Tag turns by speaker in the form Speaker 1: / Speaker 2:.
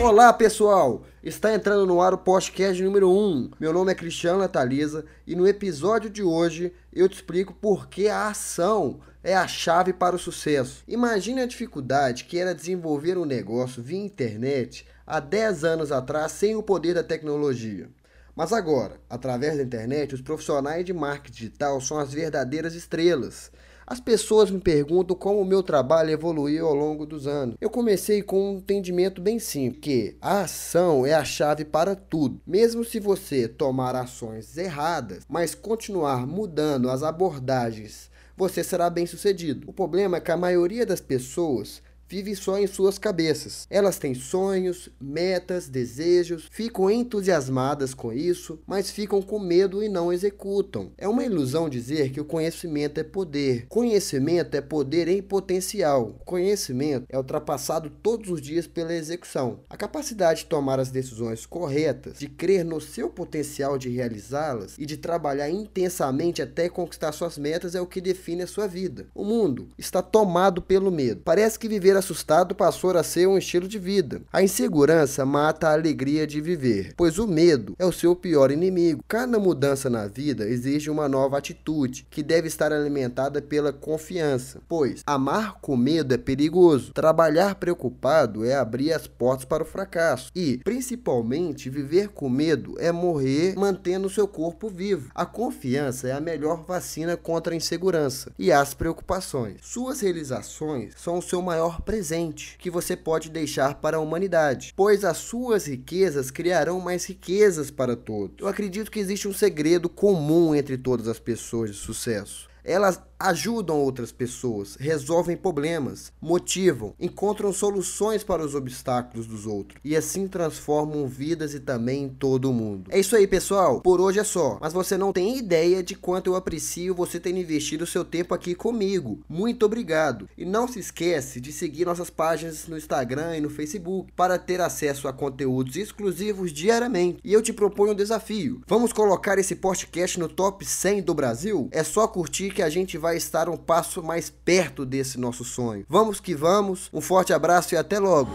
Speaker 1: Olá pessoal, está entrando no ar o podcast número 1. Meu nome é Cristiano Natalisa e no episódio de hoje eu te explico por que a ação é a chave para o sucesso. Imagine a dificuldade que era desenvolver um negócio via internet há 10 anos atrás sem o poder da tecnologia. Mas agora, através da internet, os profissionais de marketing digital são as verdadeiras estrelas. As pessoas me perguntam como o meu trabalho evoluiu ao longo dos anos. Eu comecei com um entendimento bem simples, que a ação é a chave para tudo. Mesmo se você tomar ações erradas, mas continuar mudando as abordagens, você será bem sucedido. O problema é que a maioria das pessoas vive só em suas cabeças. Elas têm sonhos, metas, desejos, ficam entusiasmadas com isso, mas ficam com medo e não executam. É uma ilusão dizer que o conhecimento é poder. Conhecimento é poder em potencial. Conhecimento é ultrapassado todos os dias pela execução. A capacidade de tomar as decisões corretas, de crer no seu potencial de realizá-las e de trabalhar intensamente até conquistar suas metas é o que define a sua vida. O mundo está tomado pelo medo. Parece que viver assustado passou a ser um estilo de vida. A insegurança mata a alegria de viver, pois o medo é o seu pior inimigo. Cada mudança na vida exige uma nova atitude, que deve estar alimentada pela confiança, pois amar com medo é perigoso. Trabalhar preocupado é abrir as portas para o fracasso e, principalmente, viver com medo é morrer mantendo seu corpo vivo. A confiança é a melhor vacina contra a insegurança e as preocupações. Suas realizações são o seu maior presente que você pode deixar para a humanidade, pois as suas riquezas criarão mais riquezas para todos. Eu acredito que existe um segredo comum entre todas as pessoas de sucesso. Elas ajudam outras pessoas, resolvem problemas, motivam, encontram soluções para os obstáculos dos outros e assim transformam vidas e também todo mundo. É isso aí, pessoal. Por hoje é só. Mas você não tem ideia de quanto eu aprecio você ter investido seu tempo aqui comigo. Muito obrigado. E não se esquece de seguir nossas páginas no Instagram e no Facebook para ter acesso a conteúdos exclusivos diariamente. E eu te proponho um desafio. Vamos colocar esse podcast no top 100 do Brasil? É só curtir que a gente vai estar um passo mais perto desse nosso sonho. Vamos que vamos, um forte abraço e até logo!